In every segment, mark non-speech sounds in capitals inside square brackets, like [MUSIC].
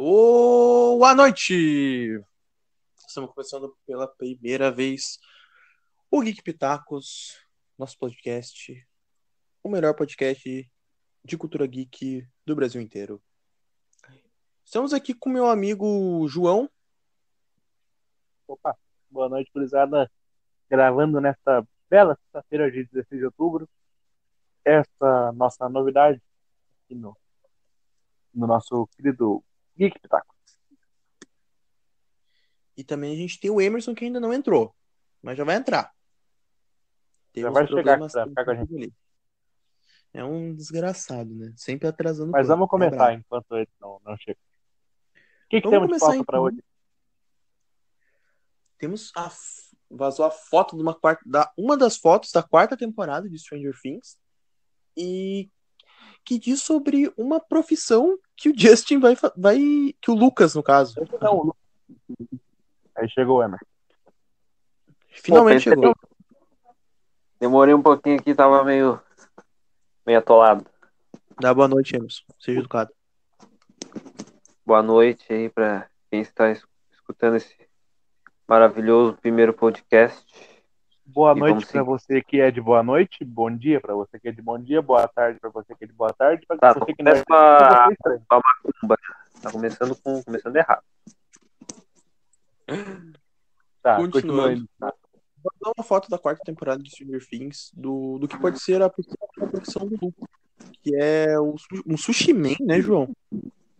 Boa noite! Estamos começando pela primeira vez o Geek Pitacos, nosso podcast, o melhor podcast de cultura geek do Brasil inteiro. Estamos aqui com meu amigo João. Opa, boa noite, gurizada. Gravando nesta bela sexta-feira de 16 de outubro. Essa nossa novidade aqui no, no nosso querido Geek Pitaco. E também a gente tem o Emerson que ainda não entrou, mas já vai entrar. Já vai chegar pra ficar com a gente. ali. É um desgraçado, né? Sempre atrasando. Mas vamos começar É enquanto ele não, não chega. O que, que temos de pauta para então. hoje? Temos a vazou a foto de uma quarta da uma das fotos da quarta temporada de Stranger Things e que diz sobre uma profissão que o Justin vai vai que o Lucas no caso Não, o Lu- Aí chegou o Emer. finalmente Pô, chegou. Demorei um pouquinho aqui, tava meio, meio atolado. Dá boa noite, Emerson. Seja educado. Boa noite aí pra quem está es- escutando esse maravilhoso primeiro podcast. Boa E noite para você que é de boa noite, bom dia para você que é de bom dia, boa tarde para você que é de boa tarde, para Tá, você que não é macumba. Tá começando com começando errado. Tá, Continuando. continuando. Vazou uma foto da quarta temporada de Stranger Things do, do que pode ser a possível profissão do Lucas, que é o um sushi man, né, João?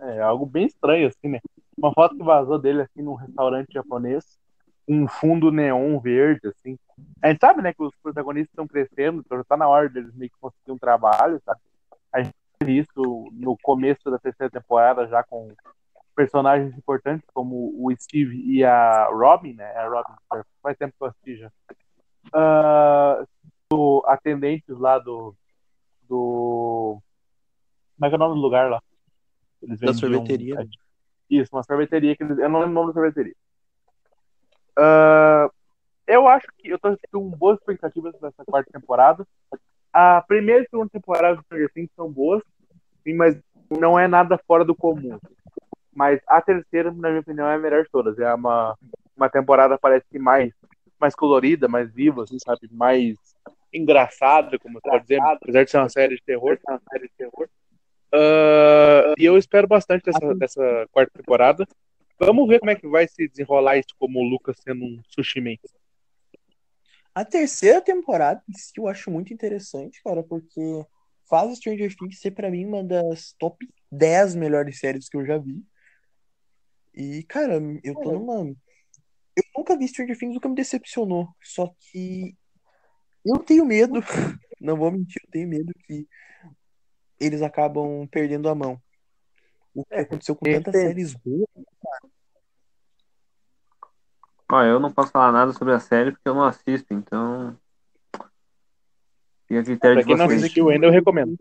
É algo bem estranho, assim, né? Uma foto que vazou dele, assim, num restaurante japonês, um fundo neon verde, assim. A gente sabe, né, que os protagonistas estão crescendo, então já tá na hora deles meio que conseguir um trabalho, sabe? A gente teve isso no começo da terceira temporada, já com personagens importantes, como o Steve e a Robin, né? A Robin, faz tempo que eu assisti já. Do atendentes lá do... do... Como é que é o nome do lugar lá? Eles Da sorveteria. né? Isso, uma sorveteria que eles... Eu não lembro o nome da sorveteria. Ah, eu acho que eu tô com boas expectativas dessa quarta temporada. A primeira e segunda temporada do Stranger Things são boas, sim, mas não é nada fora do comum. Mas a terceira, na minha opinião, é a melhor de todas. É uma, uma temporada parece que mais, mais colorida, mais viva, assim, sabe? Mais engraçada, como você pode dizer, apesar de ser uma série de terror. Ah, e eu espero bastante dessa, dessa quarta temporada. Vamos ver como é que vai se desenrolar isso como o Lucas sendo um sushi man. A terceira temporada eu acho muito interessante, cara, porque faz Stranger Things ser pra mim uma das top 10 melhores séries que eu já vi. E, cara, eu tô numa. Eu nunca vi Stranger Things, nunca me decepcionou. Só que eu tenho medo, [LAUGHS] não vou mentir, eu tenho medo que eles acabam perdendo a mão. O que É, aconteceu com tem tantas séries boas. Ó, eu não posso falar nada sobre a série porque eu não assisto, então fica a critério Pra de quem não vocês. assistiu ainda, eu recomendo.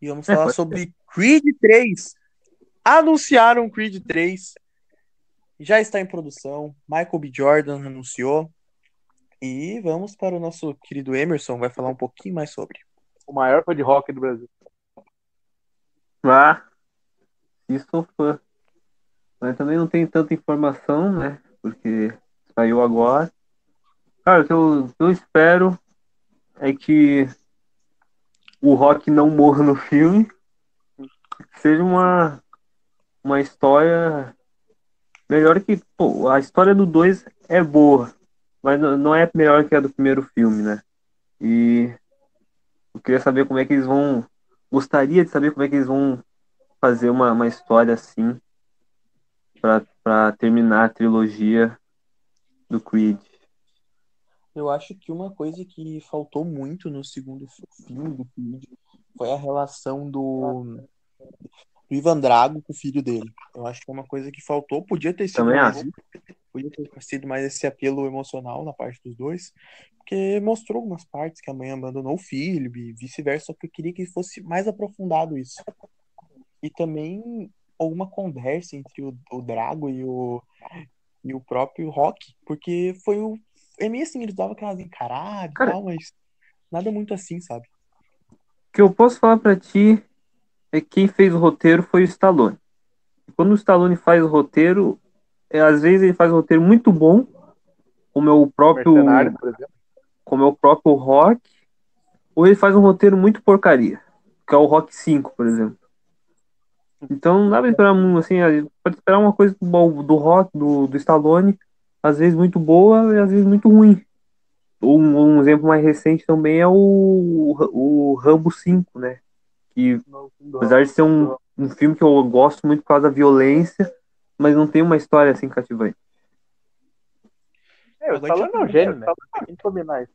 E vamos É, falar sobre Creed 3. Anunciaram Creed 3. Já está em produção. Michael B. Jordan anunciou. E vamos para o nosso querido Emerson, vai falar um pouquinho mais sobre. O maior fã de rock do Brasil. Ah, isso foi. Mas também não tem tanta informação, né? Porque saiu agora. Cara, o que eu, eu espero é que o Rock não morra no filme. Seja uma, uma história melhor que. Pô, a história do 2 é boa, mas não não é melhor que a do primeiro filme, né? E eu queria saber como é que eles vão. Gostaria de saber como é que eles vão fazer uma, uma história assim pra terminar a trilogia do Creed. Eu acho que uma coisa que faltou muito no segundo filme do Creed foi a relação do, do Ivan Drago com o filho dele. Eu acho que é uma coisa que faltou. Podia ter sido Também mais acho. podia ter sido mais esse apelo emocional na parte dos dois, porque mostrou algumas partes que a mãe abandonou o filho e vice-versa, só que eu queria que fosse mais aprofundado isso. E também alguma conversa entre o, o Drago e o, e o próprio Rock, porque foi o. É meio assim, eles davam aquelas encaradas e tal, mas nada muito assim, sabe? O que eu posso falar pra ti é que quem fez o roteiro foi o Stallone. Quando o Stallone faz o roteiro, é, às vezes ele faz um roteiro muito bom, como é o próprio, como é o próprio Rock, ou ele faz um roteiro muito porcaria, que é o Rock 5, por exemplo. Então não dá pra esperar muito, assim, pode esperar uma coisa do, do Rock, do, do Stallone, às vezes muito boa e às vezes muito ruim. Um, um exemplo mais recente também é o, o Rambo 5, né? Que apesar de ser um, um filme que eu gosto muito por causa da violência, mas não tem uma história assim cativante. É, o Stallone é um gênio, né? Tem que combinar isso.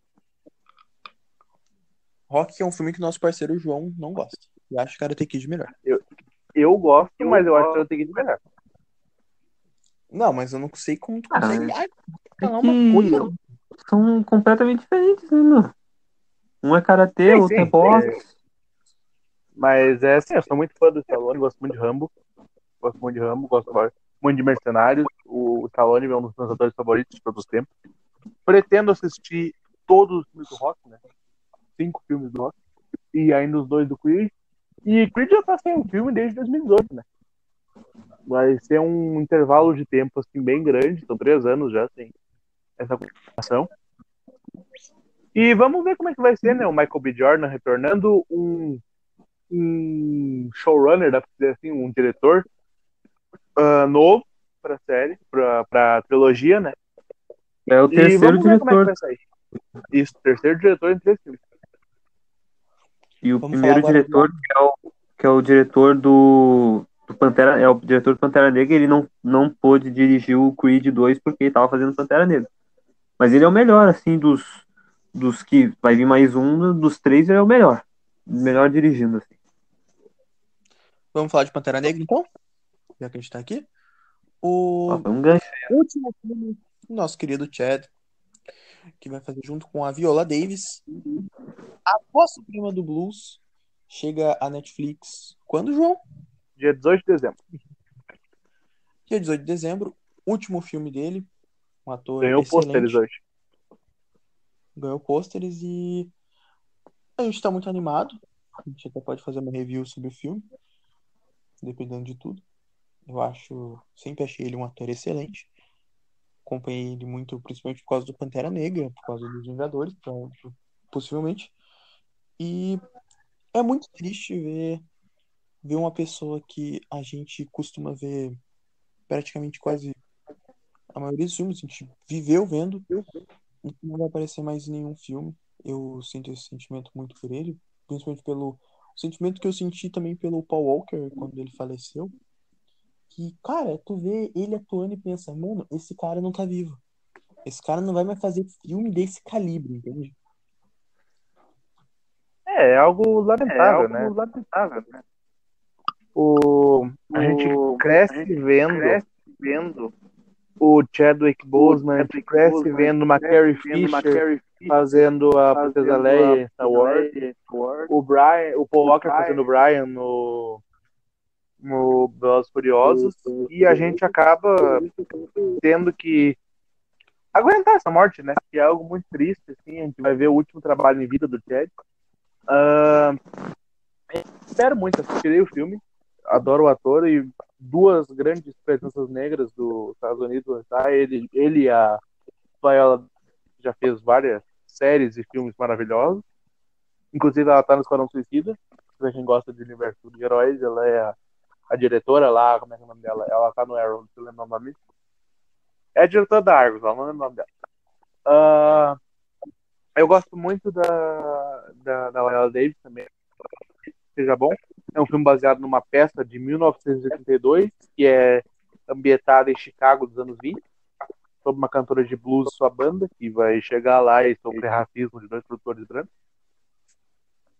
Rock é um filme que nosso parceiro João não gosta. E acha Karate Kid melhor. Eu gosto, mas eu acho que eu tenho que ir melhor. Não, mas eu não sei como tu Ah, consegue ah, É falar uma coisa. são completamente diferentes, né, meu? Um é karatê, Sim, outro sim, é boxe. Mas é assim, eu sou muito fã do Stallone, gosto muito de Rambo. Gosto muito de Rambo, gosto muito de Mercenários. O Stallone é um dos meus atores favoritos de todos os tempos. Pretendo assistir todos os filmes do Rock, né? Cinco filmes do Rock. E ainda os dois do Creed. E Creed já tá sem um filme desde 2018, né? Vai ser um intervalo de tempo assim bem grande, são três anos já sem essa continuação. E vamos ver como é que vai ser, né? O Michael B. Jordan retornando, um, um showrunner, dá pra dizer assim, um diretor ah, novo pra série, pra, pra trilogia, né? É o E terceiro vamos ver como é que diretor. vai sair. Isso, terceiro diretor em três filmes. E o Vamos primeiro diretor, que é o, que é o diretor do, do Pantera, é o diretor do Pantera Negra, ele não, não pôde dirigir o Creed 2 porque ele tava fazendo Pantera Negra. Mas ele é o melhor, assim, dos, dos que vai vir mais um, dos três ele é o melhor. Melhor dirigindo, assim. Vamos falar de Pantera Negra, então? Já que a gente tá aqui. O foi um gancho. último filme nosso querido Chad, que vai fazer junto com a Viola Davis. A voz suprema do blues chega à Netflix. Quando, João? Dia 18 de dezembro. Dia 18 de dezembro. Último filme dele. Um ator Ganhou pôsteres hoje. ganhou pôsteres e a gente tá muito animado. A gente até pode fazer uma review sobre o filme, dependendo de tudo. Eu acho, sempre achei ele um ator excelente. Acompanhei ele muito, principalmente por causa do Pantera Negra, por causa dos Vingadores, então, possivelmente. E é muito triste ver, ver uma pessoa que a gente costuma ver praticamente quase a maioria dos filmes, a gente viveu vendo, e não vai aparecer mais em nenhum filme. Eu sinto esse sentimento muito por ele, principalmente pelo sentimento que eu senti também pelo Paul Walker quando ele faleceu. Que, cara, tu vê ele atuando e pensa, mano, esse cara não tá vivo. Esse cara não vai mais fazer filme desse calibre, entende? É, é algo lamentável, né? lamentável, né? O... A gente cresce vendo, vendo o Chadwick Boseman, a gente cresce vendo uma Carrie Fisher fazendo a Princesa Leia em Star Wars. O Brian, o Paul Walker fazendo o Brian no no Velozes e Furiosos e a gente acaba tendo que aguentar essa morte, né? Que é algo muito triste, assim. A gente vai ver o último trabalho em vida do Chad. Ah, espero muito, assistirei o filme, adoro o ator e duas grandes presenças negras dos Estados Unidos, tá? Ele, ele e a Viola já fez várias séries e filmes maravilhosos. Inclusive ela tá no Esquadrão Suicida. Pra quem gosta de universo de heróis, ela é a, a diretora lá, como é que é o nome dela? Ela tá no Arrow, você lembra o nome? É a diretora da Argos, ela não lembra o nome dela. Ah, eu gosto muito da, da, da Davis também. Seja bom. É um filme baseado numa peça de 1982, que é ambientada em Chicago dos anos 20, sobre uma cantora de blues e sua banda, que vai chegar lá e sofrer racismo de dois produtores brancos.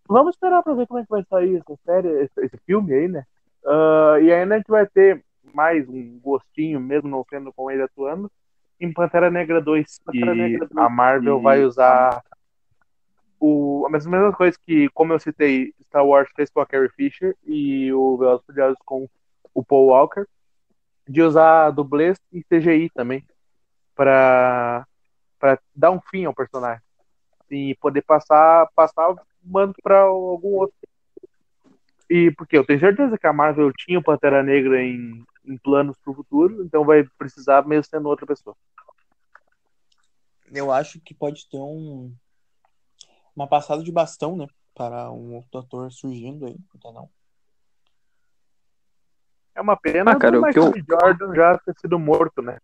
Vamos esperar pra ver como é que vai sair essa série, esse, esse filme aí, né? Ah, e ainda a gente vai ter mais um gostinho, mesmo não sendo com ele atuando, em Pantera Negra 2, que Pantera Negra 2, a Marvel que- vai usar o, a mesma coisa que, como eu citei, Star Wars fez com a Carrie Fisher e o Velozes e Furiosos com o Paul Walker, de usar dublês e CGI também, para para dar um fim ao personagem. E poder passar passar o manto para algum outro. E porque eu tenho certeza que a Marvel tinha o Pantera Negra em, em planos pro futuro, então vai precisar mesmo sendo outra pessoa. Eu acho que pode ter um uma passada de bastão, né? Para um outro ator surgindo aí, não não? É uma pena Ah, cara, o que Michael B. Jordan já ter sido morto, né?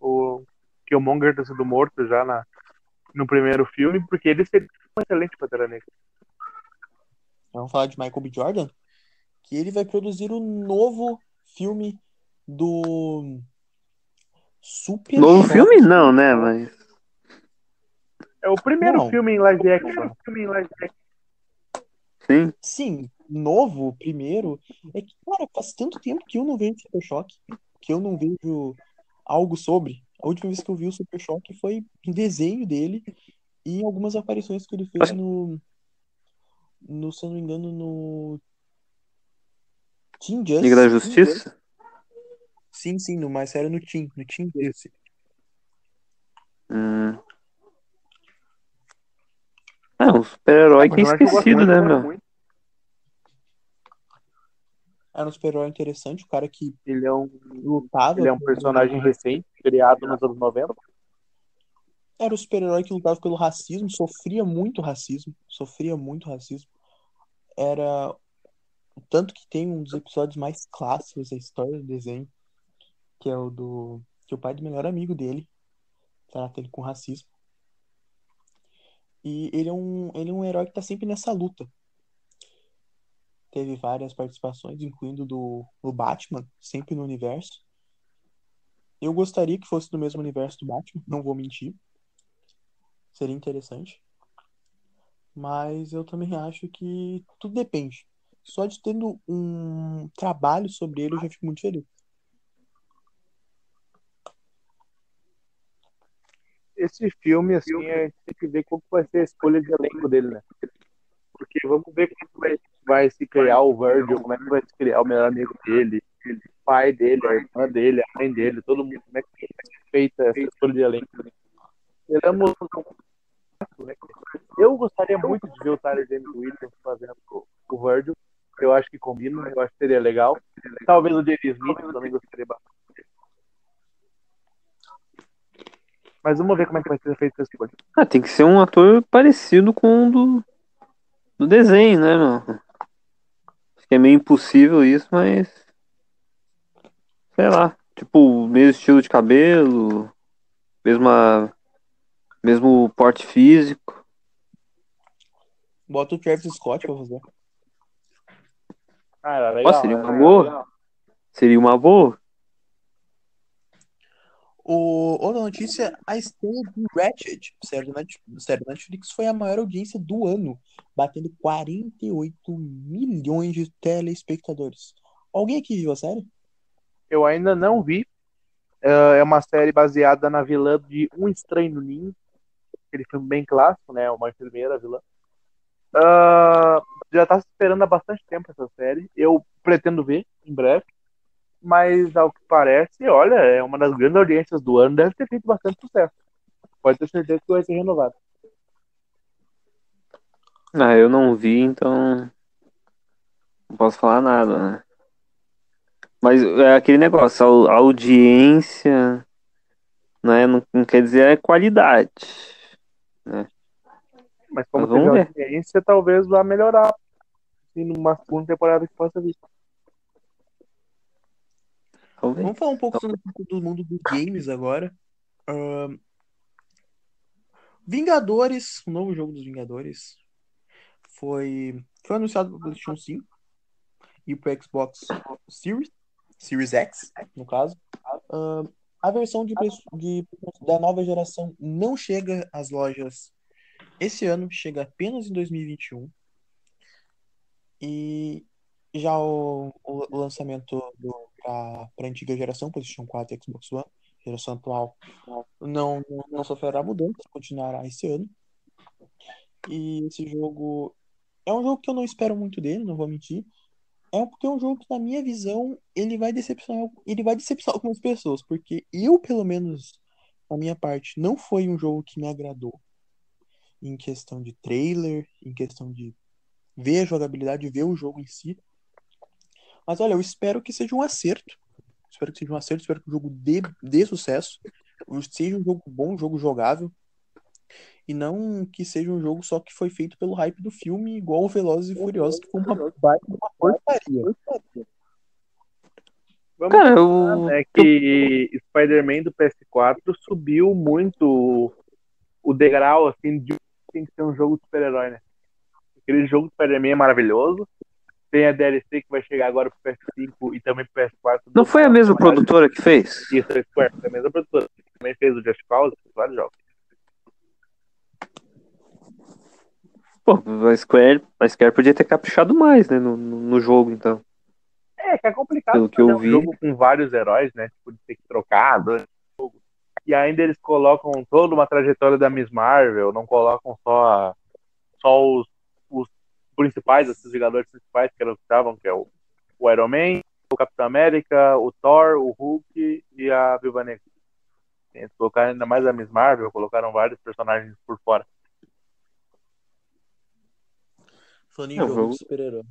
O Killmonger ter sido morto já na, no primeiro filme, porque ele seria um excelente Pantera Negra. Vamos falar de Michael B. Jordan, que ele vai produzir o novo filme do Super Novo Choque. filme? Não, né? Mas. É o primeiro Não. filme em live action. filme em live action. Sim. Sim, novo, primeiro. É que, cara, faz tanto tempo que eu não vejo Super Choque, que eu não vejo algo sobre. A última vez que eu vi o Super Choque foi em desenho dele e em algumas aparições que ele fez no. no se eu não me engano, no. Team Justice. Liga da. Justiça? Sim, sim, no mais sério no Team. No Team Justice. Hum. É, um super-herói que é acho que gosto esquecido, né, meu? Era um super-herói interessante, o cara que Ele é um, lutava. ele é um personagem recente, criado nos anos 90. Era o super-herói que lutava pelo racismo, sofria muito racismo, sofria muito racismo. Era tanto que tem um dos episódios mais clássicos da história do desenho, que é o do que o pai do melhor amigo dele trata ele com racismo. E ele é um ele é um herói que tá sempre nessa luta. Teve várias participações, incluindo do, do Batman, sempre no universo. Eu gostaria que fosse do mesmo universo do Batman, não vou mentir. Seria interessante. Mas eu também acho que tudo depende. Só de tendo um trabalho sobre ele, eu já fico muito feliz. Esse filme, assim, a gente tem que ver como vai ser a escolha de elenco dele, né? Porque vamos ver como vai, vai se criar o Virgil, como é que vai se criar o melhor amigo dele, o pai dele, a irmã dele, a mãe dele, todo mundo, como é que vai ser feita essa escolha de elenco. né? Esperamos? Eu gostaria muito de ver o Tyler James Williams fazendo o, o Virgil. Eu acho que combina, eu acho que seria legal. Talvez o Jerry Smith eu também gostaria bastante. Mas vamos ver como é que vai ser feita essa escolha. Ah, tem que ser um ator parecido com o do, do desenho, né, meu? Acho que é meio impossível isso, mas. Sei lá. Tipo, mesmo estilo de cabelo, mesma, mesmo porte físico. Bota o Travis Scott pra fazer. Ah, era legal. Seria uma legal. boa. Seria uma boa. O, outra notícia, a estreia de Ratchet, série do Netflix, foi a maior audiência do ano, batendo 48 milhões de telespectadores. Alguém aqui viu a série? Eu ainda não vi. É é uma série baseada na vilã de Um Estranho no Ninho. Aquele filme bem clássico, né? Uma enfermeira vilã. Ah, já tá esperando há bastante tempo essa série. Eu pretendo ver em breve. Mas ao que parece, olha, é uma das grandes audiências do ano. Deve ter feito bastante sucesso. Pode ter certeza que vai ser renovado. Ah, eu não vi, então. Não posso falar nada, né? Mas é aquele negócio, a au- a audiência, né? Não, não quer dizer a qualidade. Mas como Mas vamos teve ver. audiência, talvez vá melhorar. E numa segunda temporada que possa vir. Vamos ver. Vamos falar um pouco sobre do mundo dos games agora. Ahn, Vingadores, o novo jogo dos Vingadores, foi, foi anunciado para o PlayStation 5 e para Xbox Series, Series X, no caso. Ahn, a versão de, de- da nova geração não chega às lojas esse ano, chega apenas em 2021. E já o, o- lançamento para a antiga geração, PlayStation 4 e Xbox One, geração atual, não, não, sofrerá mudanças, continuará esse ano. E esse jogo é um jogo que eu não espero muito dele, não vou mentir. É porque é um jogo que, na minha visão, ele vai decepcionar, ele vai decepcionar algumas pessoas, porque eu, pelo menos, na minha parte, não foi um jogo que me agradou em questão de trailer, em questão de ver a jogabilidade, ver o jogo em si. Mas olha, eu espero que seja um acerto. Espero que seja um acerto, espero que o jogo dê, dê sucesso. Seja um jogo bom, um jogo jogável. E não que seja um jogo só que foi feito pelo hype do filme, igual o Velozes e Furiosos, que foi uma baita uma porcaria. Vamos Cara, é eu. né, que Spider-Man do PS4 subiu muito o degrau, assim, de tem que ser um jogo de super-herói, né? Aquele jogo de Spider-Man é maravilhoso. Tem a DLC que vai chegar agora pro PS5 e também pro PS4. Não foi a mesma produtora que fez? Isso, a Square, foi a mesma produtora. Também fez o Just Cause, vários jogos. Pô, a Square, a Square podia ter caprichado mais, né, no, no jogo, então. É, que é complicado Pelo que eu um vi. jogo com vários heróis, né? Tipo, de ter que trocar durante o jogo. E ainda eles colocam toda uma trajetória da Miss Marvel, não colocam só, só os principais, esses jogadores principais que eram que estavam, que é o, o Iron Man, o Capitão América, o Thor, o Hulk e a Viúva Negra. Eles colocaram ainda mais a Miss Marvel, colocaram vários personagens por fora. Falando em jogo de super-herói.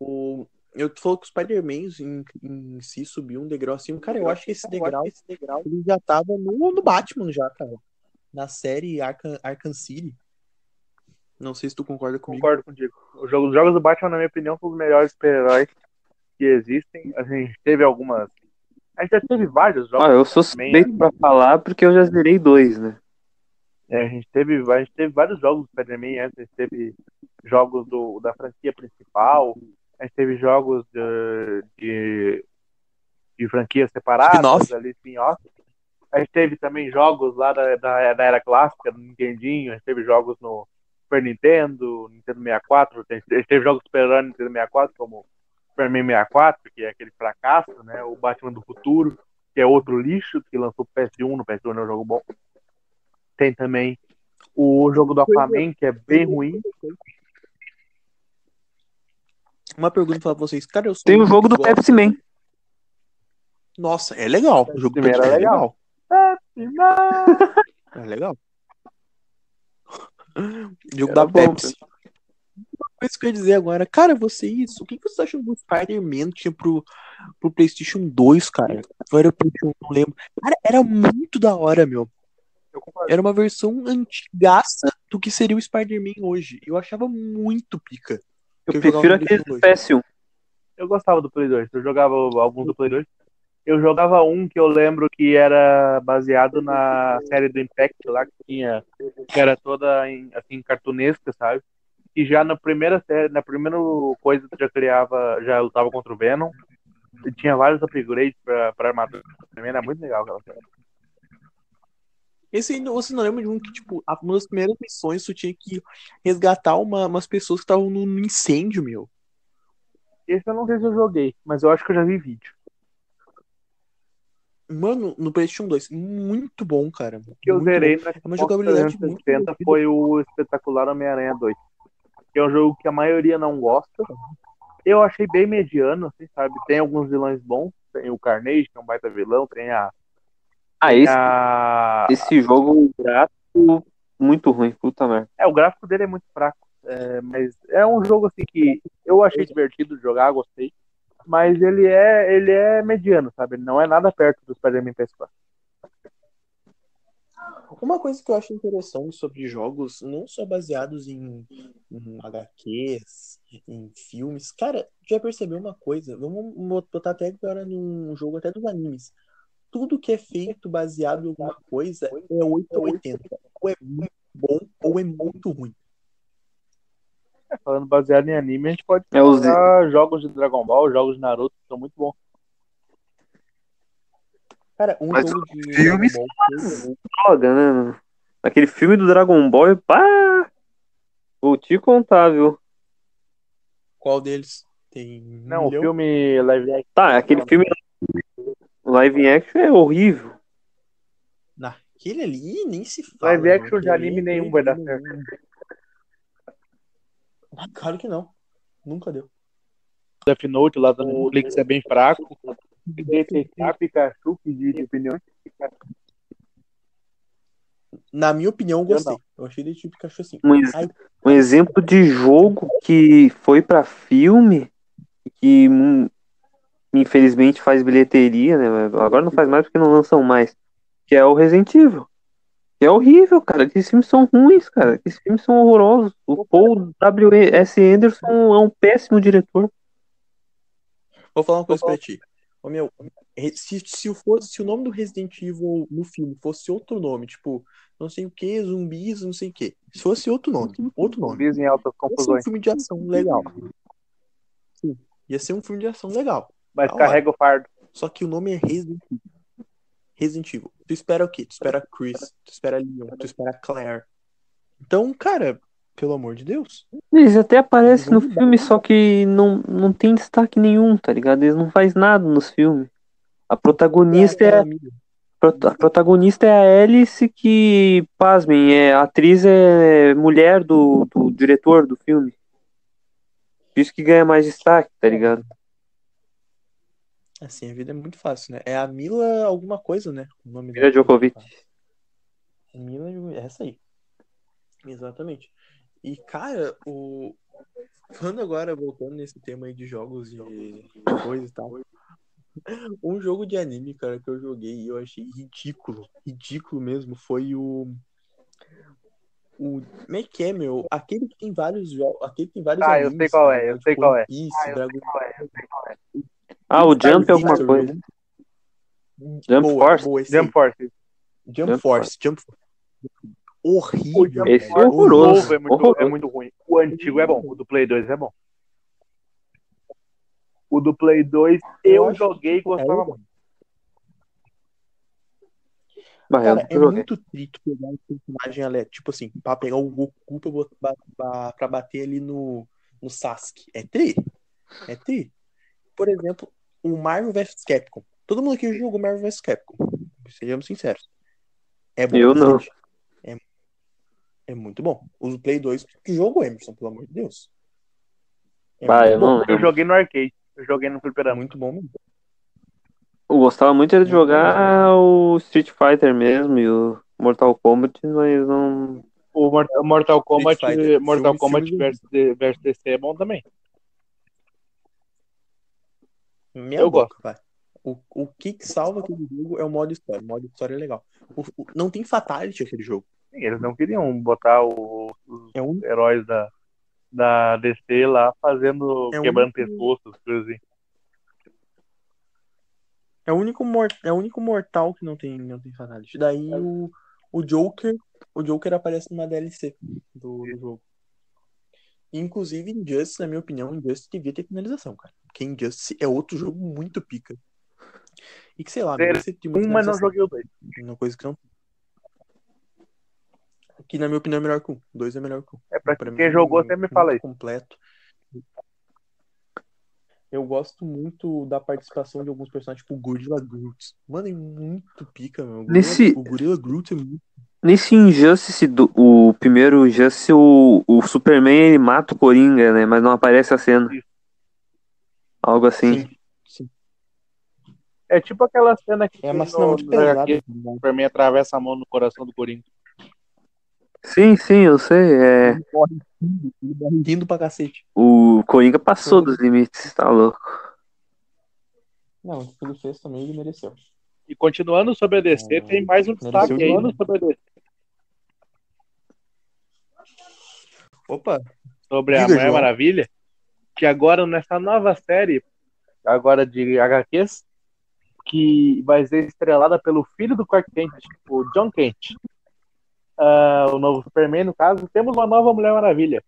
o- Eu falando que o Spider-Man em, em si subiu um degrau assim. Cara, eu acho que esse degrau, esse degrau ele já tava no, no Batman já, cara. Na série Arkham, Arkham City. Não sei se tu concorda comigo. Concordo contigo. Os jogos, os jogos do Batman, na minha opinião, são os melhores super-heróis que existem. A gente teve algumas. A gente já teve vários jogos. Ah, eu sou suspeito pra falar porque eu já zerei dois, né? É, a, gente teve, a gente teve vários jogos do Spider-Man antes. A gente teve jogos do, da franquia principal. A gente teve jogos de, de, de franquias separadas, ali, spin-off. A gente teve também jogos lá da, da, da era clássica, no Nintendinho. A gente teve jogos no Super Nintendo, Nintendo 64. A gente a gente teve jogos super no Nintendo 64, como Superman 64, que é aquele fracasso, né? O Batman do Futuro, que é outro lixo, que lançou pro PS1, no PS1 é um jogo bom. Tem também o jogo do Aquaman, que é bem ruim. Uma pergunta pra vocês. Cara, eu sou Tem o jogo do Pepsi Man. Nossa, é legal. O jogo do Pepsi é Man é legal. [LAUGHS] É legal. O jogo Era da bom, Pepsi. Uma coisa que eu ia dizer agora, cara, vocês, o que vocês acham do Spider-Man que tinha pro, pro PlayStation 2, cara? Ou era o PlayStation, não lembro. Cara, era muito da hora, meu. Eu concordo. Era uma versão antigaça do que seria o Spider-Man hoje. Eu achava muito pica. Eu eu prefiro aquele do PlayStation PS1. Eu gostava do Play 2. Eu jogava alguns do Play 2. Eu jogava um que eu lembro que era baseado na série do Impact lá, que tinha, que era toda em, assim, cartunesca, sabe? E já na primeira série, na primeira coisa que já criava, já lutava contra o Venom. E tinha vários upgrades pra, pra armadura. Também era muito legal aquela série. Esse você não lembra de um que, tipo, uma das primeiras missões tu tinha que resgatar uma- umas pessoas que estavam no, no incêndio, meu. Esse eu não sei se eu joguei, mas eu acho que eu já vi vídeo. Mano, no PlayStation 2, muito bom, cara. O que eu Muito zerei bom. na É uma jogabilidade muito 360 divertida. foi o espetacular Homem-Aranha 2. Que é um jogo que a maioria não gosta. Eu achei bem mediano, assim, sabe? Tem alguns vilões bons. Tem o Carnage, que é um baita vilão. Tem a. Ah, esse, a... esse jogo gráfico muito ruim, puta merda. É, o gráfico dele é muito fraco. é, mas é um jogo assim que eu achei divertido de jogar, gostei. Mas ele é, ele é mediano, sabe? Ele não é nada perto do Spider-Man PS4. Uma coisa que eu acho interessante sobre jogos, não só baseados em, em HQs, em filmes. Cara, já percebeu uma coisa? Vamos botar até agora num jogo até dos animes. Tudo que é feito baseado em alguma coisa é 8 ou 80. Ou é muito bom ou é muito ruim. Falando baseado em anime, a gente pode É os jogar jogos de Dragon Ball, jogos de Naruto, que são muito bons. Cara, um Mas jogo de Dragon Ball droga, né? mano? Aquele filme do Dragon Ball, pá! Vou te contar, viu? qual deles? Tem Não, o filme live action. Tá, aquele filme live action é horrível. Naquele ali nem se fala. Live action de anime é nenhum vai dar terrível. certo. Ah, [LAUGHS] Claro que não. Nunca deu. Death Note lá da Netflix é bem fraco. DTK, Pikachu, pedir de opinião. Na minha opinião, eu gostei. Eu achei de tipo Pikachu assim. Um, Ai, um exemplo de jogo que foi pra filme que hum, infelizmente faz bilheteria, né? Agora não faz mais porque não lançam mais. Que é o Resident Evil. É horrível, cara. Que esses filmes são ruins, cara. Que esses filmes são horrorosos. O Paul W.S. Anderson é um péssimo diretor. Vou falar uma coisa pra ti. Ô, meu, se, se, se o nome do Resident Evil no filme fosse outro nome, tipo, não sei o que, zumbis, não sei o que. Se fosse outro nome, outro nome. Zumbis em altas Ia ser um confusões. filme de ação legal. Sim, ia ser um filme de ação legal. Mas Da carrega o fardo. Só que o nome é Resident Evil. Resident Evil. Tu espera o quê? Tu espera Chris, tu espera Leon, tu espera Claire. Então, cara, pelo amor de Deus. Eles até aparecem no filme, só que não, não tem destaque nenhum, tá ligado? Eles não fazem nada nos filmes. A protagonista é, amiga. a protagonista é a Alice, que, pasmem, é, a atriz é mulher do, do diretor do filme. Por isso que ganha mais destaque, tá ligado? Assim, a vida é muito fácil, né? É a Mila alguma coisa, né? O nome Mila. Djokovic. Mila, Jo- essa aí. Exatamente. E, cara, o. Falando agora, voltando nesse tema aí de jogos e coisa e tal. [LAUGHS] Um jogo de anime, cara, que eu joguei e eu achei ridículo. Ridículo mesmo. Foi o. O. É que é, meu? Aquele que tem vários jogos. Aquele que tem vários Ah, eu animes, sei qual tá é, eu sei Tipo, qual é. One Piece, Dragon Ah, o Jump é alguma coisa. Jump Boa, Force? boa, Jump. Force. Jump, Jump Force. Jump Horrível. Esse é O horroroso. novo é muito, horroroso. é muito ruim. O antigo é bom. O do Play 2 é bom. O do Play 2 Eu eu joguei e gostava é- muito. Cara, é muito trito pegar um personagem aleatório. Tipo assim, pra pegar o Goku pra, pra- pra bater ali no, no Sasuke. É tri. É tri. Por exemplo, o Marvel vs Capcom. Todo mundo aqui jogou Marvel vs Capcom. Sejamos sinceros. É bom. Eu não. É, é muito bom. O Play 2 que jogo, Emerson, pelo amor de Deus. É Bah, muito eu não Eu joguei no arcade. Eu joguei no fliperama. muito bom mesmo. Eu gostava muito era de jogar o Street Fighter mesmo e o Mortal Kombat, mas não. O Mortal, Mortal Kombat. Mortal Kombat versus, versus DC é bom também. Minha Eu boca, vai. O, o que salva aquele jogo é o modo história. O modo história é legal. O- o- não tem fatality aquele jogo. Eles não queriam botar o- os É um heróis da, da DC lá fazendo, É um- quebrando pescoços, coisas assim. É o único, mor é o único mortal que não tem, não tem fatality. Daí o, o Joker. O Joker aparece numa DLC do, do jogo. Inclusive, Injustice, na minha opinião, Injustice devia ter finalização, cara. Porque Injustice é outro jogo muito pica. E que, sei lá, Zero. merece ter uma Um, mas não joguei o dois. Uma coisa que não. Que, na minha opinião, é melhor que um. Dois é melhor que um. É pra Pra quem mim, jogou sempre me muito fala isso. completo. Eu gosto muito da participação de alguns personagens, tipo o Gorilla Groot. Mano, é muito pica, meu. Nesse- o Gorilla Groot é muito. Nesse Injustice, do, o primeiro Injustice, o, o Superman ele mata o Coringa, né? Mas não aparece a cena. Algo assim. Sim, sim. É tipo aquela cena que É uma tem cena no- muito pesada. HQ, o Superman atravessa a mão no coração do Coringa. Sim, sim, eu sei. É, Ele corre rindo, ele morre rindo pra cacete. o Coringa passou dos limites, tá louco. Não, o que ele fez também ele mereceu. E continuando sobre a DC, Hum, tem mais um destaque aí. demais. Sobre a DC. Opa, sobre a Mulher. Maravilha, que agora nessa nova série, agora de HQs, que vai ser estrelada pelo filho do Clark Kent, o John Kent, Ah, o novo Superman, no caso, temos uma nova Mulher Maravilha,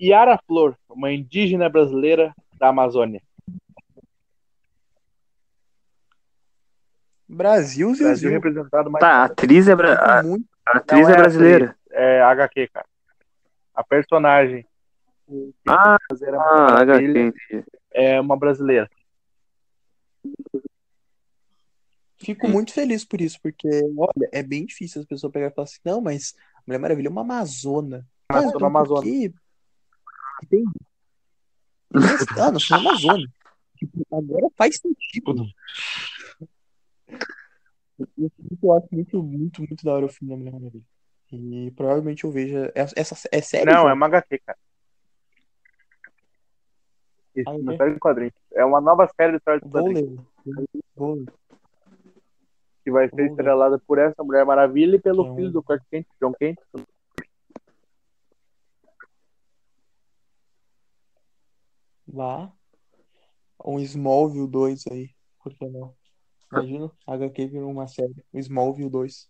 Yara Flor, uma indígena brasileira da Amazônia. Brasil, Brasil Zil. representado mais Tá, a atriz é, bra... a, a atriz é é brasileira. é, HQ, cara. A personagem Ah, vai fazer a Mulher Ah, é uma brasileira. Fico muito feliz por isso, porque, olha, é bem difícil as pessoas pegarem e falar assim, não, mas Mulher Maravilha é uma Amazona. Ah, Nasceu então na Amazônia. por quê? Entendi. Ah, nasceu na Amazônia. Tipo, agora faz sentido. Eu acho muito, muito, muito da hora o filme da Mulher Maravilha. E provavelmente eu veja. Essa, essa é série? Não, João? é uma HQ, cara. Isso, Aí, uma né? série de quadrinhos. É uma nova série de história de Vou quadrinhos ler. Vou ler. que vai ser estrelada por essa Mulher Maravilha e pelo é um- filho do Clark Kent, John Kent. Vá. Um Smallville 2 aí. Por que não? Imagina, a HQ virou uma série. O Smallville 2.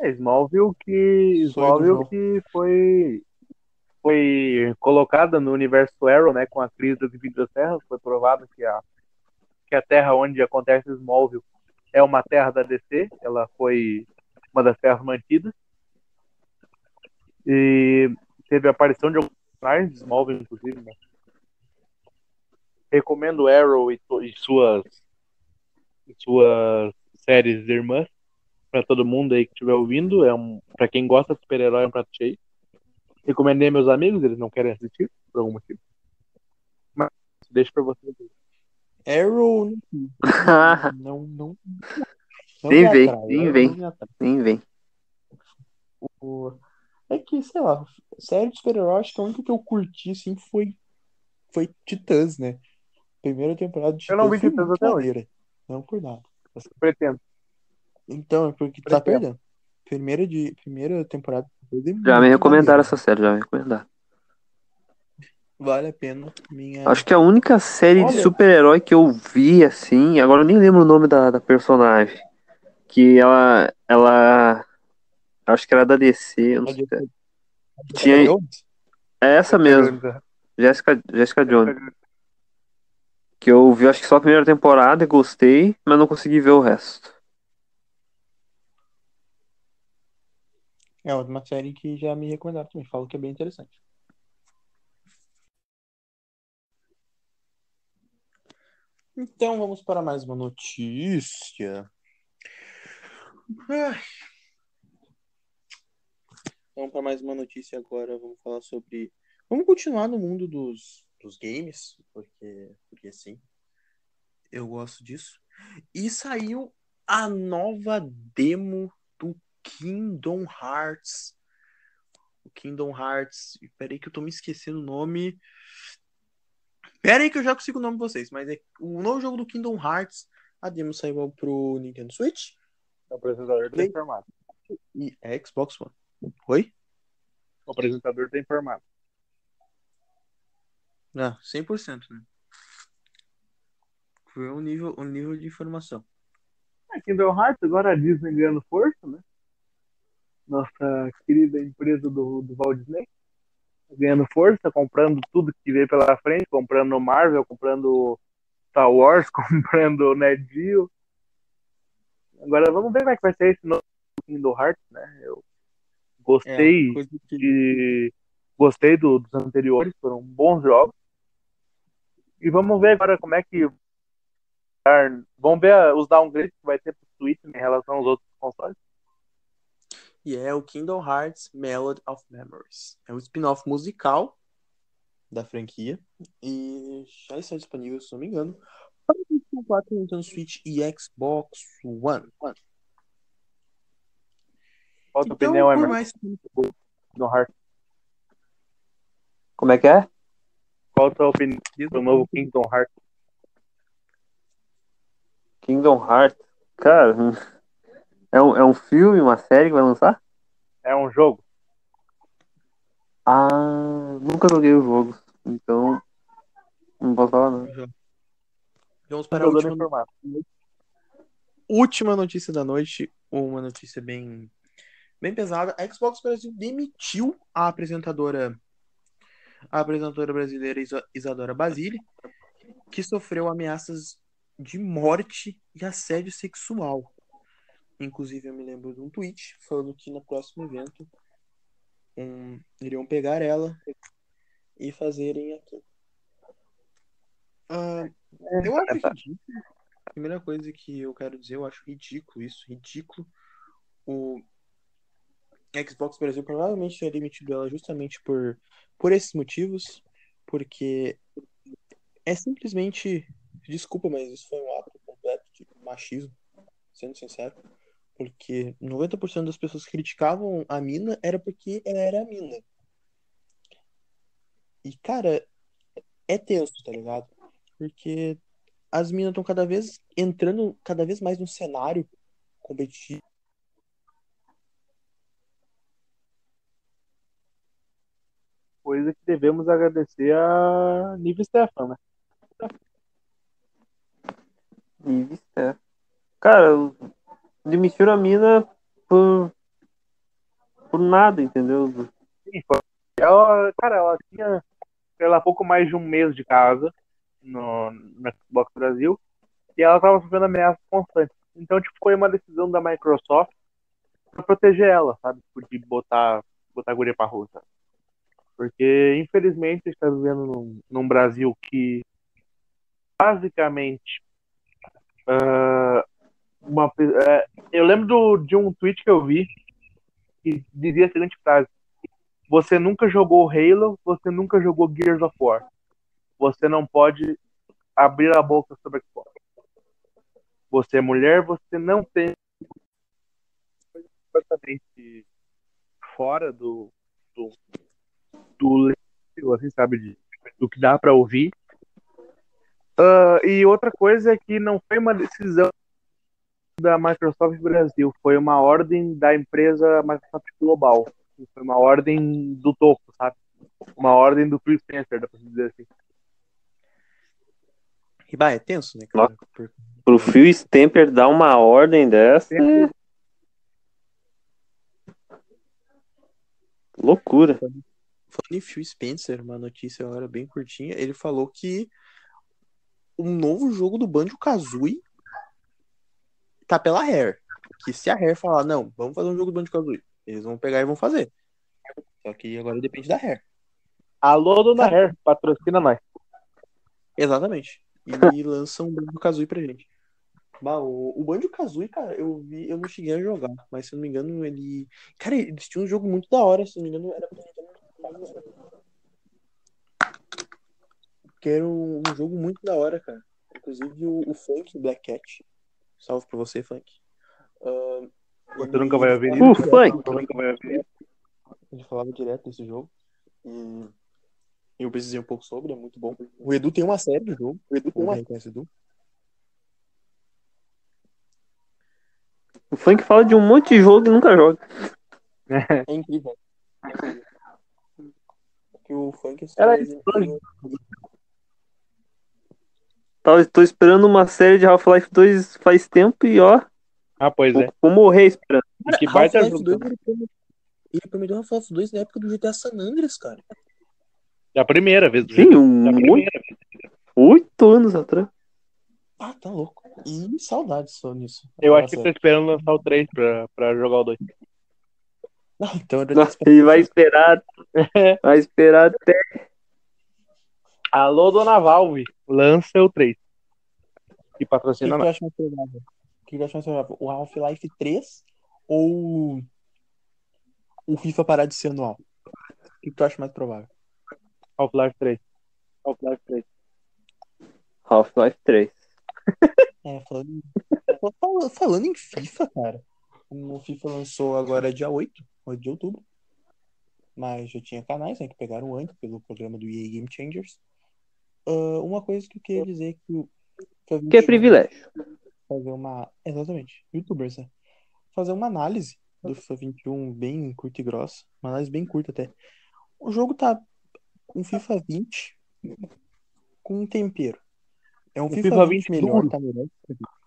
É, Smallville que, Smallville que foi, foi colocada no universo Arrow, né, com a crise das Infinitas Terras. Foi provado que a, que a terra onde acontece Smallville é uma terra da DC. Ela foi uma das terras mantidas. E teve a aparição de alguns personagens de Smallville, inclusive, né? Recomendo Arrow e, e suas, e suas séries irmãs para todo mundo aí que estiver ouvindo. É um, para quem gosta de super-herói, é um prato cheio. Recomendei meus amigos, eles não querem assistir, por algum motivo. Mas deixa pra vocês. Arrow. [LAUGHS] Não, não. não Nem vem, nem vem. Nem vem. O- É que, sei lá, série de super-herói, acho que a única que eu curti, assim, foi, foi Titãs, né? Primeira temporada de Eu não Titãs vi Titãs até hoje. Não por nada. Pretendo. Então, é porque tá perdendo. Primeira, de, primeira temporada. de Já me recomendaram essa série, já me recomendaram. Vale a pena. Minha... Acho que a única série de Olha. super-herói que eu vi, assim, agora eu nem lembro o nome da, da personagem. Que ela. Ela. Acho que era da DC, eu não sei. se é. Tinha. É essa mesmo, Jessica, Jessica Jones. Que eu vi, acho que só a primeira temporada e gostei, mas não consegui ver o resto. É uma série que já me recomendaram também. Falo que é bem interessante. Então vamos para mais uma notícia. Ai. Vamos para mais uma notícia agora. Vamos falar sobre. Vamos continuar no mundo dos, dos games, porque, porque sim. Eu gosto disso. E saiu a nova demo do Kingdom Hearts. O Kingdom Hearts. Peraí que eu tô me esquecendo o nome. Pera aí que eu já consigo o nome de vocês. Mas é o novo jogo do Kingdom Hearts. A demo saiu pro Nintendo Switch O apresentador Sim. informado. e Xbox One. Oi? O apresentador tá informado. Ah, 100%, né? Foi um nível, um nível de informação. É, Kingdom Hearts, agora a Disney ganhando força, né? Nossa querida empresa do, do Walt Disney. Ganhando força, comprando tudo que veio pela frente, comprando Marvel, comprando Star Wars, [LAUGHS] comprando Ned Geo. Agora vamos ver como é que vai ser esse novo Kingdom Hearts, né? Eu gostei É, que... de gostei do- dos anteriores, foram bons jogos. E vamos ver agora como é que vamos ver os downgrades que vai ter pro Switch em relação aos outros consoles. E é o Kingdom Hearts Melody of Memories. É um spin-off musical da franquia. E já está disponível, se não me engano, para o PlayStation 4, Nintendo Switch e Xbox One. Qual a tua Então, opinião, por Emerson? mais Kingdom Hearts? Como é que é? Qual a tua opinião do novo Kingdom Hearts? Kingdom Hearts. Cara, é um, é um filme, uma série que vai lançar? É um jogo? Ah, nunca joguei o jogo. Então, não posso falar não. Vamos para a última, informado. última notícia da noite. Uma notícia bem, bem pesada. A Xbox Brasil demitiu a apresentadora a apresentadora brasileira Isa- Isadora Basile, que sofreu ameaças de morte e assédio sexual. Inclusive, eu me lembro de um tweet falando que no próximo evento um, iriam pegar ela e fazerem aqui. Ah, eu acho ridículo. Primeira coisa que eu quero dizer, eu acho ridículo isso, ridículo. O Xbox Brasil provavelmente tinha demitido ela justamente por, por esses motivos, porque é simplesmente, desculpa, mas isso foi um ato completo de machismo, sendo sincero, porque 90% das pessoas que criticavam a mina era porque ela era a mina. E, cara, é tenso, tá ligado? Porque as minas estão cada vez entrando cada vez mais no cenário competitivo. Coisa que devemos agradecer a Nive Stefan, né? Nive Stefan. Cara, demitiram a mina por. por nada, entendeu? Sim. Ela, cara, ela tinha, sei pouco mais de um mês de casa no, no Xbox Brasil e ela tava sofrendo ameaças constantes. Então, tipo, foi uma decisão da Microsoft pra proteger ela, sabe? Tipo, de botar, botar a guria pra rua, sabe? Porque, infelizmente, a gente tá vivendo num, num Brasil que, basicamente, uh, uma, uh, eu lembro do, de um tweet que eu vi que dizia a seguinte frase: Você nunca jogou Halo, você nunca jogou Gears of War. Você não pode abrir a boca sobre Xbox. Você é mulher, você não tem completamente fora do do, do assim, sabe, de, do que dá para ouvir. Uh, e outra coisa é que não foi uma decisão da Microsoft Brasil, foi uma ordem da empresa Microsoft Global. Foi uma ordem do topo, sabe? Uma ordem do Phil Spencer, dá pra dizer assim. E bah, é tenso, né, cara? Pro Phil Stemper dar uma ordem dessa. É... Loucura. Falando em Phil Spencer, uma notícia agora bem curtinha, ele falou que um novo jogo do Banjo Kazooie tá pela Rare. Que se a Rare falar, não, vamos fazer um jogo do Banjo Kazooie, eles vão pegar e vão fazer. Só que agora depende da Rare. Alô, dona Rare, patrocina nós. Exatamente. E [LAUGHS] lança um Banjo Kazooie pra gente. Bah, o, o Banjo Kazooie, cara, eu vi, eu não cheguei a jogar, mas se eu não me engano, ele. Cara, eles tinham um jogo muito da hora, se não me engano, era que era um, um, jogo muito da hora, cara. Inclusive o, o Funk Black Cat. Salve pra você, Funk. Uh, você nunca vai ouvir isso. O Funk! nunca vai ouvir. Ele falava direto desse jogo. E eu pesquisei um pouco sobre, é muito bom. O Edu tem uma série do jogo. O Edu tem uma. Conhece Edu? O Funk fala de um monte de jogo e nunca joga. É incrível. [LAUGHS] Que o Funk Era Tá, tô esperando uma série de Half-Life 2 faz tempo e ó. Ah, pois é. Vou morrer esperando. Cara, que baita Half-Life jogo. 2 ele, prometeu Half-Life 2 na época do GTA San Andreas, cara. É a primeira vez. do Sim, um, É a primeira vez. oito anos atrás. Ah, tá louco. E saudades só nisso. Eu acho que tá sério. esperando lançar o 3 pra, pra jogar o 2. Não, então Nossa, ele vai esperar. [LAUGHS] Vai esperar até. Alô, dona Valve, lança o 3. E O que, patrocina que nós. acha mais provável? O que tu acha mais provável? O Half-Life 3 ou o FIFA parar de ser anual? O que tu acha mais provável? Half-Life 3. Half-Life 3. Half-Life 3. [LAUGHS] É, falando, fal- falando em FIFA, cara. O FIFA lançou agora dia 8, 8 de outubro. Mas já tinha canais né, que pegaram antes pelo programa do EA Game Changers. Ah, uma coisa que eu queria dizer é que o FIFA Que é 21 privilégio. fazer uma. Exatamente, youtubers, né? Fazer uma análise do FIFA 21 bem curta e grossa. Uma análise bem curta até. O jogo tá um FIFA 20 com um tempero. É um FIFA, FIFA 20, 20 melhor, tá melhor. que o FIFA 20.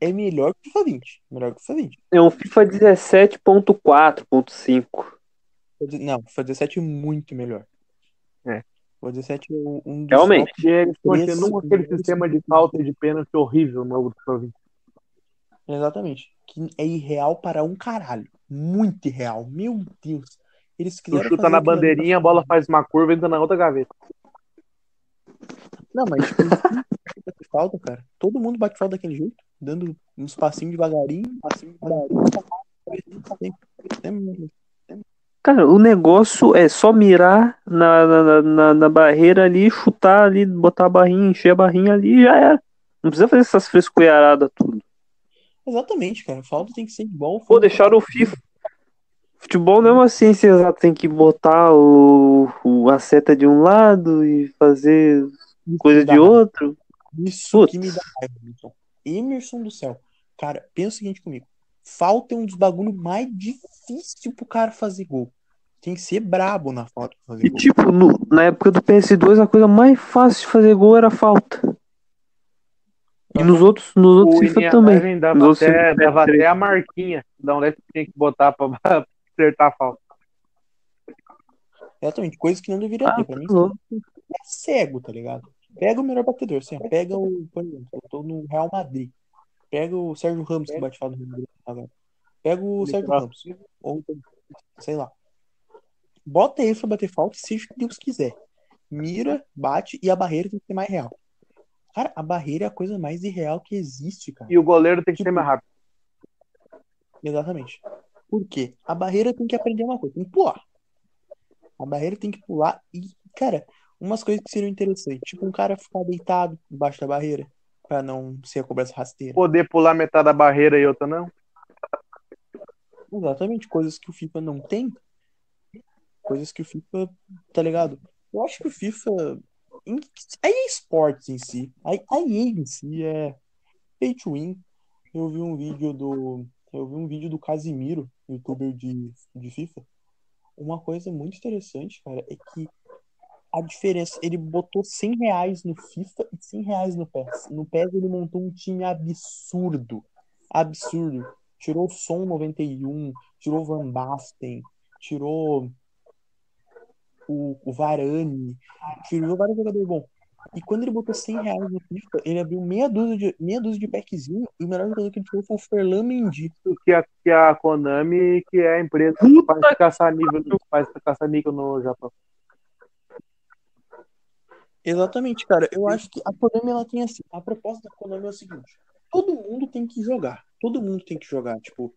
É melhor que o FIFA 20. Melhor que o FIFA 20. É um FIFA 17.4.5. Vou dizer- Não, o FIFA 17 é muito melhor. É. O 17 é um dos Realmente. E eles continuam aquele sistema de falta e de pênalti horrível no FIFA 20. Exatamente. Que é irreal para um caralho. Muito irreal. Meu Deus. Eles Tu chuta na bandeirinha, a bola faz uma curva e entra na outra gaveta. Não, mas tipo, falta, cara. Todo mundo bate falta daquele jeito, dando uns passinhos devagarinho, passinho devagarinho. Cara, o negócio é só mirar na, na, na, na barreira ali, chutar ali, botar a barrinha, encher a barrinha ali e já era. Não precisa fazer essas frescoeiradas tudo. Exatamente, cara. Falta tem que ser igual. Pô, deixaram o FIFA. Futebol não é uma ciência exata, tem que botar o, o- a seta de um lado e fazer Isso coisa de raiva. outro. Isso Putz. que me dá raiva, Emerson. Emerson do céu. Cara, pensa o seguinte comigo. Falta é um dos bagulhos mais difícil pro cara fazer gol. Tem que ser brabo na falta pra fazer E gol. tipo, no- na época do PS2, a coisa mais fácil de fazer gol era falta. E nos outros, nos outros FIFA também. dava, Nos outros até, FIFA dava até a marquinha da onde é que tinha que botar pra [LAUGHS] pra acertar a falta. Exatamente, coisa que não deveria Ah, ter. Pra mim, é cego, tá ligado? Pega o melhor batedor, assim, pega o. Por exemplo, eu tô no Real Madrid. Pega o Sérgio Ramos, que bate falta no Real Madrid agora. Pega o Sérgio Ramos. Ou, sei lá. Bota ele pra bater falta, seja o que Deus quiser. Mira, bate e a barreira tem que ser mais real. Cara, a barreira é a coisa mais irreal que existe, cara. E o goleiro tem que ser Tipo, mais rápido. Exatamente. Por quê? A barreira tem que aprender uma coisa, tem que pular. A barreira tem que pular e, cara, umas coisas que seriam interessantes, tipo um cara ficar deitado embaixo da barreira pra não ser a cobrança rasteira. Poder pular metade da barreira e outra não. Exatamente, coisas que o FIFA não tem. Coisas que o FIFA, tá ligado? Eu acho que o FIFA. A EA Sports em si. A EA em si é pay to win. Eu vi um vídeo do. Eu vi um vídeo do Casimiro, youtuber de, de FIFA. Uma coisa muito interessante, cara, é que a diferença. Ele botou 100 reais no FIFA e 100 reais no PES. No PES ele montou um time absurdo. Absurdo. Tirou o Som 91, tirou o Van Basten, tirou o, o Varane, tirou vários jogadores bons. E quando ele botou 100 reais no FIFA, ele abriu meia dúzia de, meia dúzia de packzinho e o melhor jogador que ele tirou foi o Ferlan Mendy. Que a, que a Konami, que é a empresa que faz caça-níquel no Japão. Exatamente, cara. Eu acho que a Konami ela tem assim. A proposta da Konami é o seguinte: todo mundo tem que jogar. Todo mundo tem que jogar. Tipo,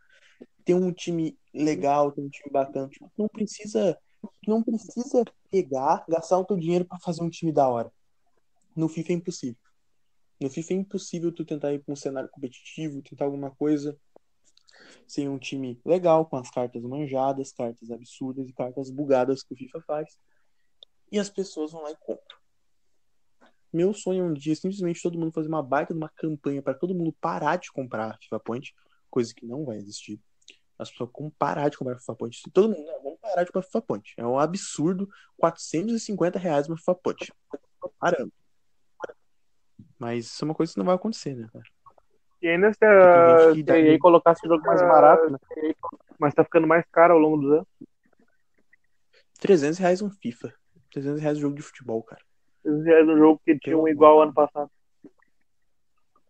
ter um time legal, ter um time bacana. Tipo, não precisa, não precisa pegar, gastar o teu dinheiro pra fazer um time da hora. No FIFA é impossível. No FIFA é impossível tu tentar ir pra um cenário competitivo, tentar alguma coisa sem um time legal, com as cartas manjadas, cartas absurdas e cartas bugadas que o FIFA faz. E as pessoas vão lá e compram. Meu sonho é um dia simplesmente todo mundo fazer uma baita de uma campanha para todo mundo parar de comprar FIFA Point, coisa que não vai existir. As pessoas vão parar de comprar FIFA Point. Todo mundo, não, vamos parar de comprar FIFA Point. É um absurdo, 450 reais uma FIFA Point. Parando. Mas isso é uma coisa que não vai acontecer, né, cara? E ainda se a EA colocasse o jogo mais barato, né? Mas tá ficando mais caro ao longo dos anos. 300 reais um FIFA. 300 reais um jogo de futebol, cara. Esses reais no jogo que tinha um igual ano passado.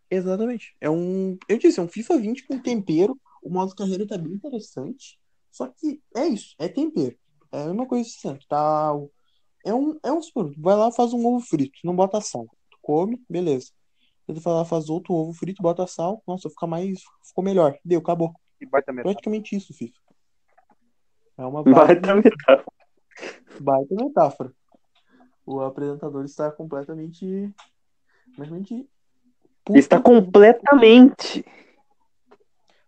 Exatamente. É um. Eu disse, é um FIFA 20 com tempero. O modo carreira tá bem interessante. Só que é isso, é tempero. É a mesma coisa assim, tá. É um. É um super. Vai lá faz um ovo frito, não bota sal. Tu come, beleza. Você vai lá, faz outro ovo frito, bota sal. Nossa, fica mais. Ficou melhor. Deu, acabou. E baita metade. Praticamente isso, FIFA. É uma baita, também tá. baita metáfora. O apresentador está completamente. Completamente. puto Está com- completamente.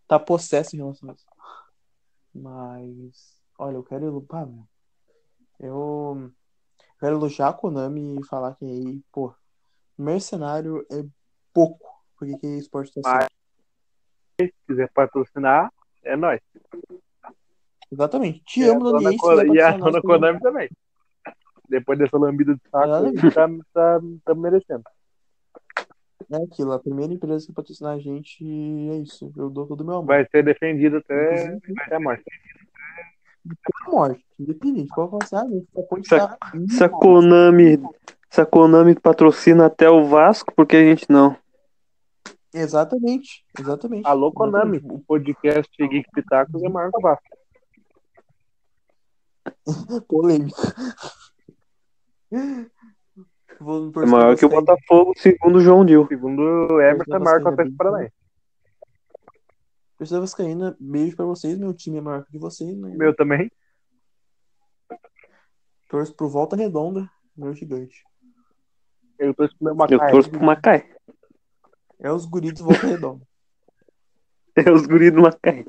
tá possesso em relação a isso. Mas, olha, eu quero elogiar, meu. Eu quero elogiar a Konami e falar que aí, pô, mercenário é pouco. Porque que esporte tá Mas-. Se quiser patrocinar, é nóis. Exatamente. Te E amo, dona Dani. Co- E a dona Konami também. Depois dessa lambida de saco, tá, tá, tá merecendo. É aquilo, a primeira empresa que patrocinar a gente é isso. Eu dou todo o meu amor. Vai ser defendido até, Inclusive, até a morte. até a morte. Independente. Qual vai ser a gente? Pode Se a- estar. Se a Konami, se a Konami patrocina até o Vasco, por que a gente não? Exatamente. Exatamente. Alô, Konami. O podcast Geek Pitacos é maior que o Vasco. [LAUGHS] Polêmico. É maior que o. Botafogo, segundo o João Dil. Segundo o Emerson, é maior que o Atlético Paranaense. Torcida Vascaína, beijo pra vocês. Meu time é maior que vocês. Né? Meu também. Torço pro Volta Redonda, meu gigante. Eu torço pro meu Eu Macaé. torço pro Macaé. É os guris do Volta Redonda. [LAUGHS] É os guris do Macaé.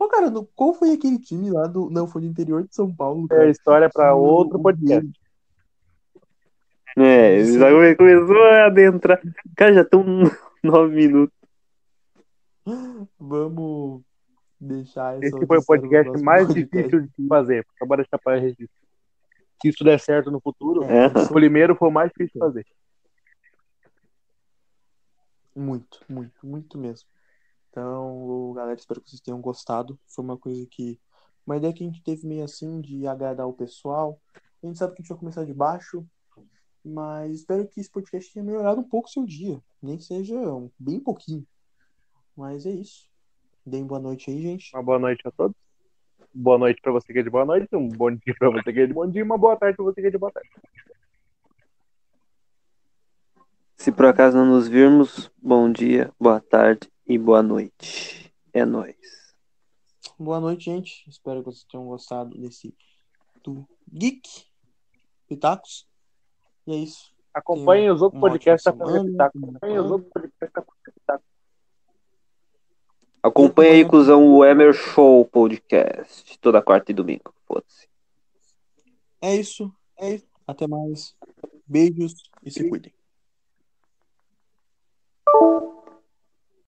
Ô, cara, no- qual foi aquele time lá do. Não, foi do interior de São Paulo, É cara. história pra O- outro podcast. É, já come- começou a adentrar. Cara, já estão [LAUGHS] nove minutos. Vamos deixar essa Esse foi o história podcast mais podcast. difícil de fazer. Para deixar para registro. Se isso der certo no futuro, É. o primeiro foi o mais difícil de fazer. Muito, muito, muito mesmo. Então, galera, espero que vocês tenham gostado. Foi uma coisa que. Uma ideia que a gente teve meio assim de agradar o pessoal. A gente sabe que a gente vai começar de baixo. Mas espero que esse podcast tenha melhorado um pouco o seu dia. Nem que seja um- bem pouquinho. Mas é isso. Deem boa noite aí, gente. Uma boa noite a todos. Boa noite para você que é de boa noite. Um bom dia para você que é de bom dia. Uma boa tarde para você que é de boa tarde. Se por acaso não nos virmos, bom dia, boa tarde e boa noite. É nóis. Boa noite, gente. Espero que vocês tenham gostado desse do Geek Pitacos. E é isso. Acompanhem os outros podcasts da ótima Família semana. Pitaco. Acompanhem os outros podcasts da Família Pitaco. Acompanha aí, cuzão, o Emer Show Podcast. Toda quarta e domingo. Foda-se. É isso. É isso. Até mais. Beijos e se cuidem.